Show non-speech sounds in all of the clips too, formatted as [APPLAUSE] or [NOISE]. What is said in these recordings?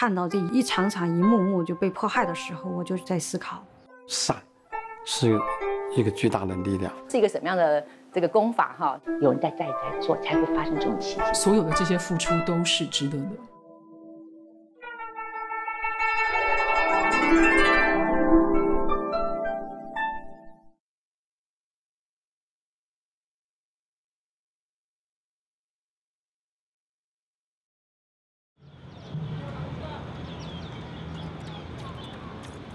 看到这一场场、一幕幕就被迫害的时候，我就在思考：善是一个巨大的力量，是一个什么样的这个功法？哈，有人在在在做，才会发生这种奇迹。所有的这些付出都是值得的。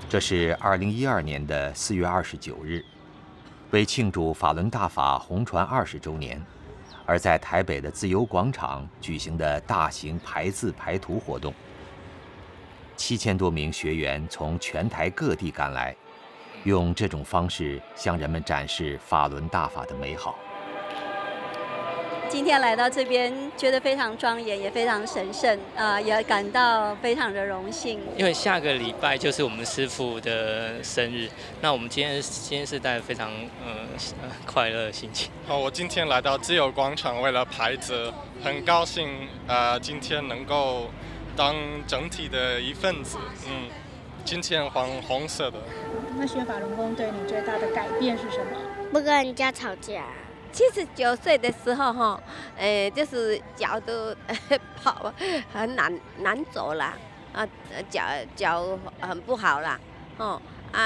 这是二零一二年的四月二十九日，为庆祝法轮大法红传二十周年，而在台北的自由广场举行的大型排字排图活动。七千多名学员从全台各地赶来，用这种方式向人们展示法轮大法的美好。今天来到这边，觉得非常庄严，也非常神圣，啊，也感到非常的荣幸。因为下个礼拜就是我们师傅的生日，那我们今天今天是带非常呃快乐的心情。哦，我今天来到自由广场为了牌子，很高兴呃今天能够当整体的一份子。嗯，今天黄红色的。那学法轮功对你最大的改变是什么？不跟人家吵架。七十九岁的时候，哈，呃，就是脚都 [LAUGHS] 跑很难难走了，啊，脚脚很不好啦，哦，啊，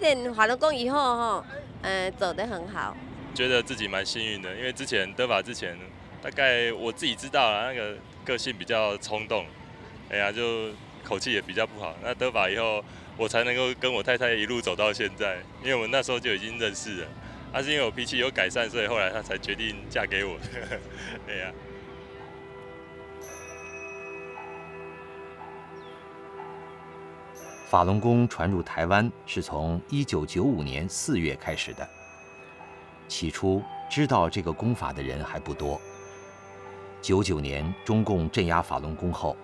练法轮功以后，哈，嗯，走得很好。觉得自己蛮幸运的，因为之前德法之前，大概我自己知道了，那个个性比较冲动，哎呀，就口气也比较不好。那德法以后，我才能够跟我太太一路走到现在，因为我那时候就已经认识了。他是因为我脾气有改善，所以后来他才决定嫁给我。[LAUGHS] 对呀。法轮功传入台湾是从一九九五年四月开始的。起初知道这个功法的人还不多。九九年中共镇压法轮功后，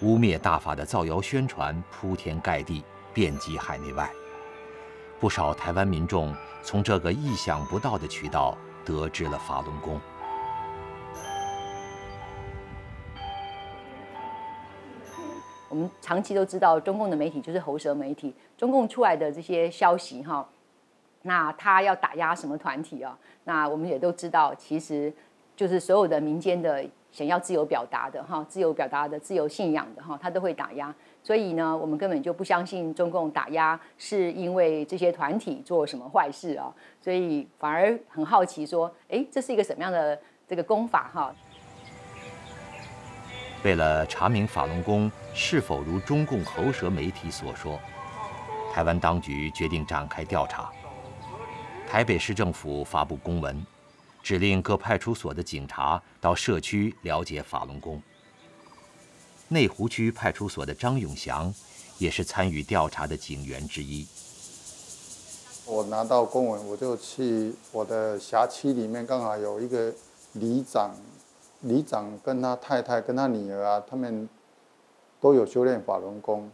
污蔑大法的造谣宣传铺天盖地，遍及海内外。不少台湾民众从这个意想不到的渠道得知了法轮功。我们长期都知道，中共的媒体就是喉舌媒体，中共出来的这些消息哈，那他要打压什么团体啊？那我们也都知道，其实就是所有的民间的想要自由表达的哈，自由表达的、自由信仰的哈，他都会打压。所以呢，我们根本就不相信中共打压是因为这些团体做什么坏事啊，所以反而很好奇说，哎，这是一个什么样的这个功法哈？为了查明法轮功是否如中共喉舌媒体所说，台湾当局决定展开调查。台北市政府发布公文，指令各派出所的警察到社区了解法轮功。内湖区派出所的张永祥，也是参与调查的警员之一。我拿到公文，我就去我的辖区里面，刚好有一个里长，里长跟他太太跟他女儿啊，他们都有修炼法轮功，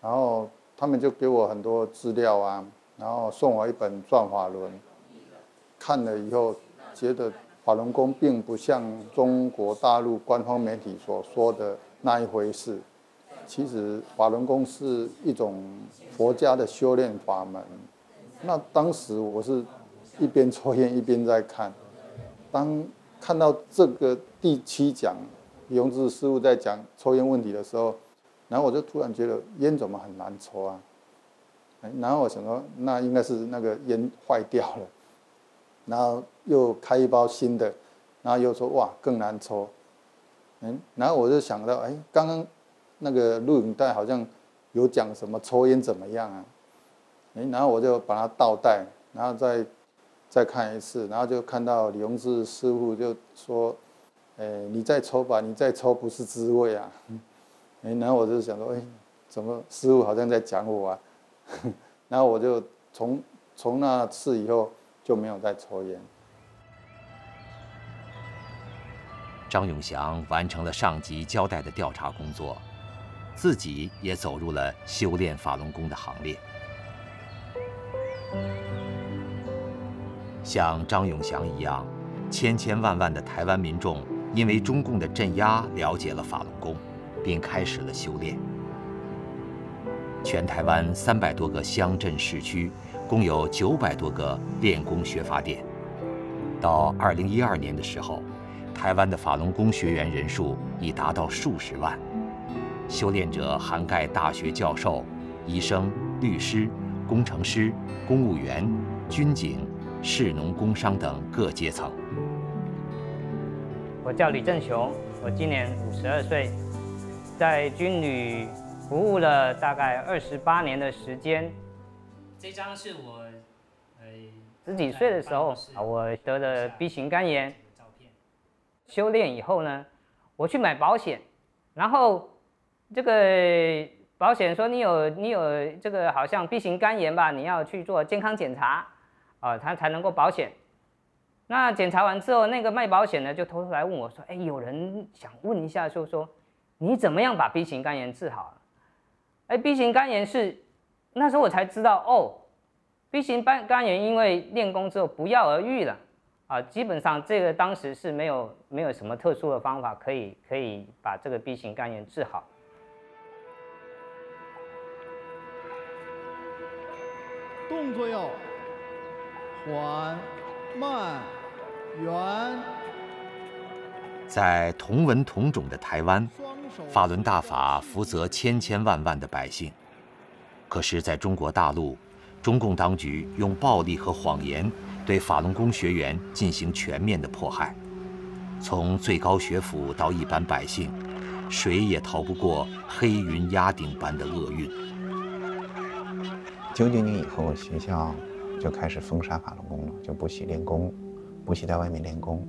然后他们就给我很多资料啊，然后送我一本《转法轮》，看了以后觉得法轮功并不像中国大陆官方媒体所说的。那一回事，其实法轮功是一种佛家的修炼法门。那当时我是一边抽烟一边在看，当看到这个第七讲永志师傅在讲抽烟问题的时候，然后我就突然觉得烟怎么很难抽啊？然后我想说，那应该是那个烟坏掉了，然后又开一包新的，然后又说哇更难抽。嗯，然后我就想到，哎，刚刚那个录影带好像有讲什么抽烟怎么样啊？哎，然后我就把它倒带，然后再再看一次，然后就看到李永志师傅就说，哎，你再抽吧，你再抽不是滋味啊。[LAUGHS] 哎，然后我就想说，哎，怎么师傅好像在讲我啊？[LAUGHS] 然后我就从从那次以后就没有再抽烟。张永祥完成了上级交代的调查工作，自己也走入了修炼法轮功的行列。像张永祥一样，千千万万的台湾民众因为中共的镇压了解了法轮功，并开始了修炼。全台湾三百多个乡镇市区，共有九百多个练功学法点。到二零一二年的时候，台湾的法轮功学员人数已达到数十万，修炼者涵盖大学教授、医生、律师、工程师、公务员、军警、士农工商等各阶层。我叫李正雄，我今年五十二岁，在军旅服务了大概二十八年的时间。这张是我呃十几岁的时候啊，我得了 B 型肝炎。修炼以后呢，我去买保险，然后这个保险说你有你有这个好像 B 型肝炎吧，你要去做健康检查啊，他才能够保险。那检查完之后，那个卖保险的就偷偷来问我说：“哎，有人想问一下，说说你怎么样把 B 型肝炎治好了？”哎，B 型肝炎是那时候我才知道哦，B 型肝肝炎因为练功之后不药而愈了啊，基本上这个当时是没有没有什么特殊的方法可以可以把这个 B 型肝炎治好。动作要缓慢。圆。在同文同种的台湾，法轮大法福泽千千万万的百姓。可是，在中国大陆，中共当局用暴力和谎言对法轮功学员进行全面的迫害，从最高学府到一般百姓，谁也逃不过黑云压顶般的厄运。九九年以后，学校就开始封杀法轮功了，就不许练功。不许在外面练功，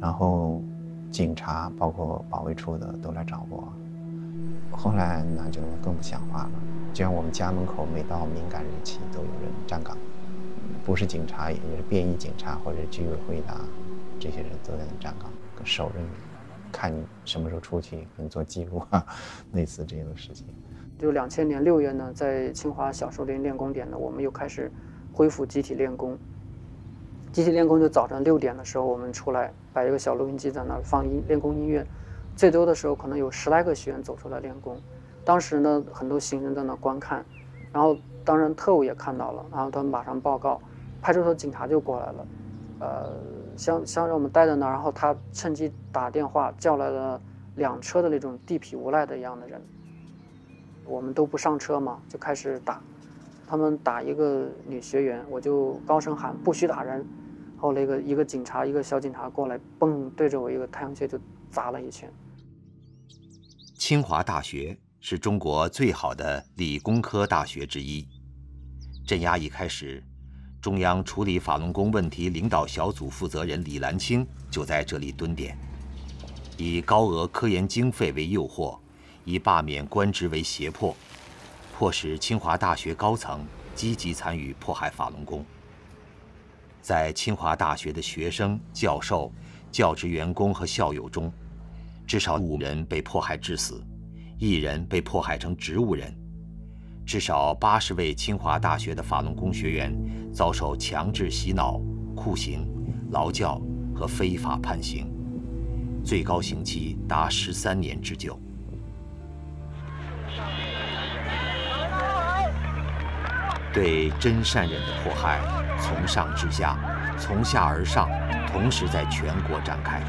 然后警察包括保卫处的都来找我。后来那就更不像话了，就像我们家门口每到敏感日期都有人站岗，不是警察也就是便衣警察或者居委会的这些人都在那站岗，守着你，看你什么时候出去给你做记录啊，[LAUGHS] 类似这样的事情。就两千年六月呢，在清华小树林练功点呢，我们又开始恢复集体练功。集体练功就早上六点的时候，我们出来摆一个小录音机在那儿放音练功音乐，最多的时候可能有十来个学员走出来练功。当时呢，很多行人在那观看，然后当然特务也看到了，然后他们马上报告，派出所警察就过来了，呃，想想让我们待在那儿，然后他趁机打电话叫来了两车的那种地痞无赖的一样的人，我们都不上车嘛，就开始打，他们打一个女学员，我就高声喊不许打人。后那个一个警察，一个小警察过来，嘣，对着我一个太阳穴就砸了一拳。清华大学是中国最好的理工科大学之一。镇压一开始，中央处理法轮功问题领导小组负责人李兰清就在这里蹲点，以高额科研经费为诱惑，以罢免官职为胁迫，迫使清华大学高层积极参与迫害法轮功。在清华大学的学生、教授、教职员工和校友中，至少五人被迫害致死，一人被迫害成植物人，至少八十位清华大学的法轮功学员遭受强制洗脑、酷刑、劳教和非法判刑，最高刑期达十三年之久。对真善人的迫害，从上至下，从下而上，同时在全国展开。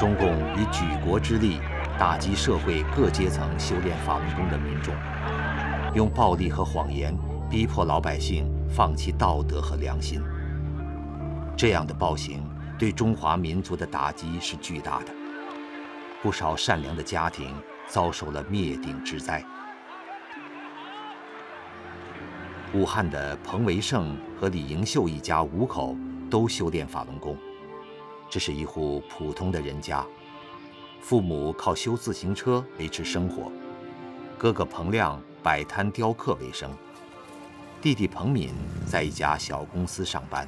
中共以举国之力打击社会各阶层修炼法轮功的民众，用暴力和谎言逼迫老百姓放弃道德和良心。这样的暴行对中华民族的打击是巨大的，不少善良的家庭遭受了灭顶之灾。武汉的彭维胜和李迎秀一家五口都修炼法轮功。这是一户普通的人家，父母靠修自行车维持生活，哥哥彭亮摆摊雕刻为生，弟弟彭敏在一家小公司上班。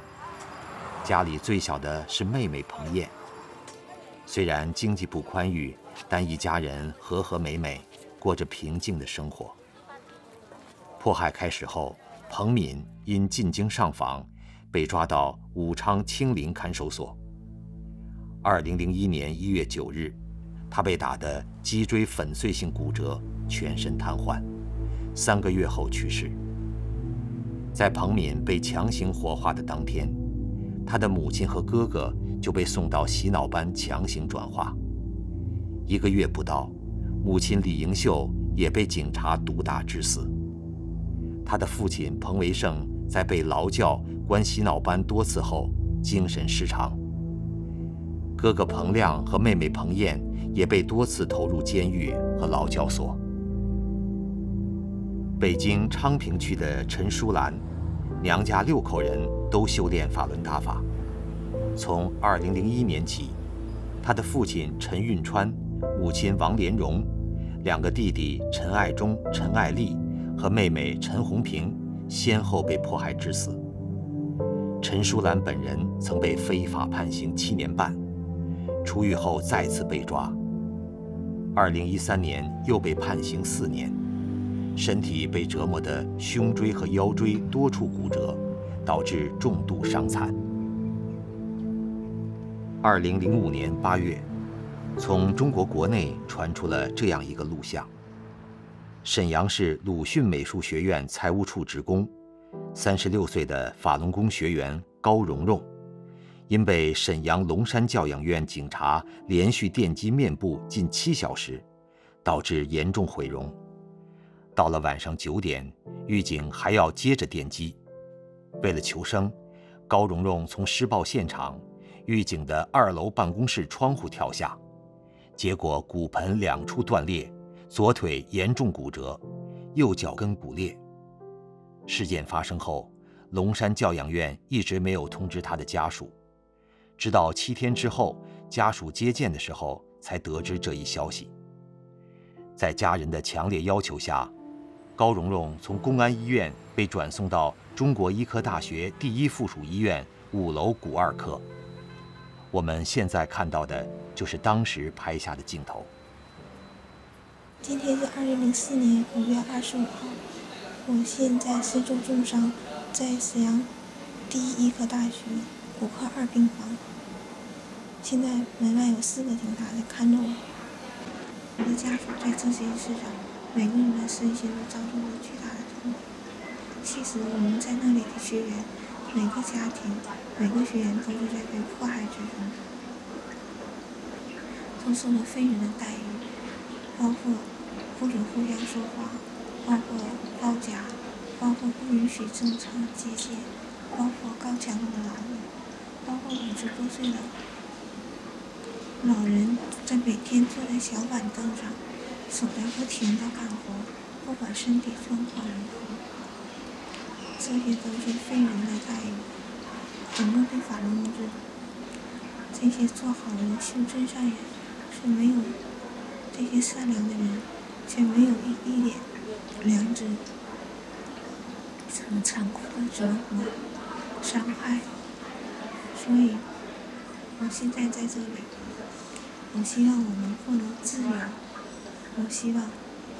家里最小的是妹妹彭燕。虽然经济不宽裕，但一家人和和美美，过着平静的生活。迫害开始后。彭敏因进京上访，被抓到武昌清林看守所。二零零一年一月九日，他被打得脊椎粉碎性骨折，全身瘫痪，三个月后去世。在彭敏被强行火化的当天，他的母亲和哥哥就被送到洗脑班强行转化。一个月不到，母亲李盈秀也被警察毒打致死。他的父亲彭维胜在被劳教、关洗脑班多次后，精神失常。哥哥彭亮和妹妹彭燕也被多次投入监狱和劳教所。北京昌平区的陈淑兰，娘家六口人都修炼法轮大法。从2001年起，她的父亲陈运川、母亲王连荣、两个弟弟陈爱忠、陈爱丽和妹妹陈红平先后被迫害致死。陈淑兰本人曾被非法判刑七年半。出狱后再次被抓。二零一三年又被判刑四年，身体被折磨得胸椎和腰椎多处骨折，导致重度伤残。二零零五年八月，从中国国内传出了这样一个录像：沈阳市鲁迅美术学院财务处职工，三十六岁的法轮功学员高蓉蓉。因被沈阳龙山教养院警察连续电击面部近七小时，导致严重毁容。到了晚上九点，狱警还要接着电击。为了求生，高蓉蓉从施暴现场狱警的二楼办公室窗户跳下，结果骨盆两处断裂，左腿严重骨折，右脚跟骨裂。事件发生后，龙山教养院一直没有通知他的家属。直到七天之后，家属接见的时候才得知这一消息。在家人的强烈要求下，高蓉蓉从公安医院被转送到中国医科大学第一附属医院五楼骨二科。我们现在看到的就是当时拍下的镜头。今天是二零零四年五月二十五号，我现在身受重伤，在沈阳第一医科大学。骨科二病房，现在门外有四个警察在看着我。我的家属在这些事上，每个人的身心都遭受了巨大的痛苦。其实我们在那里的学员，每个家庭、每个学员都是在被迫害之中，都受了非人的待遇，包括不准互相说话，包括包夹，包括不允许正常接线，包括高强度的劳动。包括五十多岁的老人，在每天坐在小板凳上，手在不停的干活，不管身体状况如何，这些都是非人的待遇。我们对法轮功这这些做好人、修真善人是没有这些善良的人，却没有一一点良知，很残酷的折磨、伤害。所以，我现在在这里。我希望我能获得自由。我希望。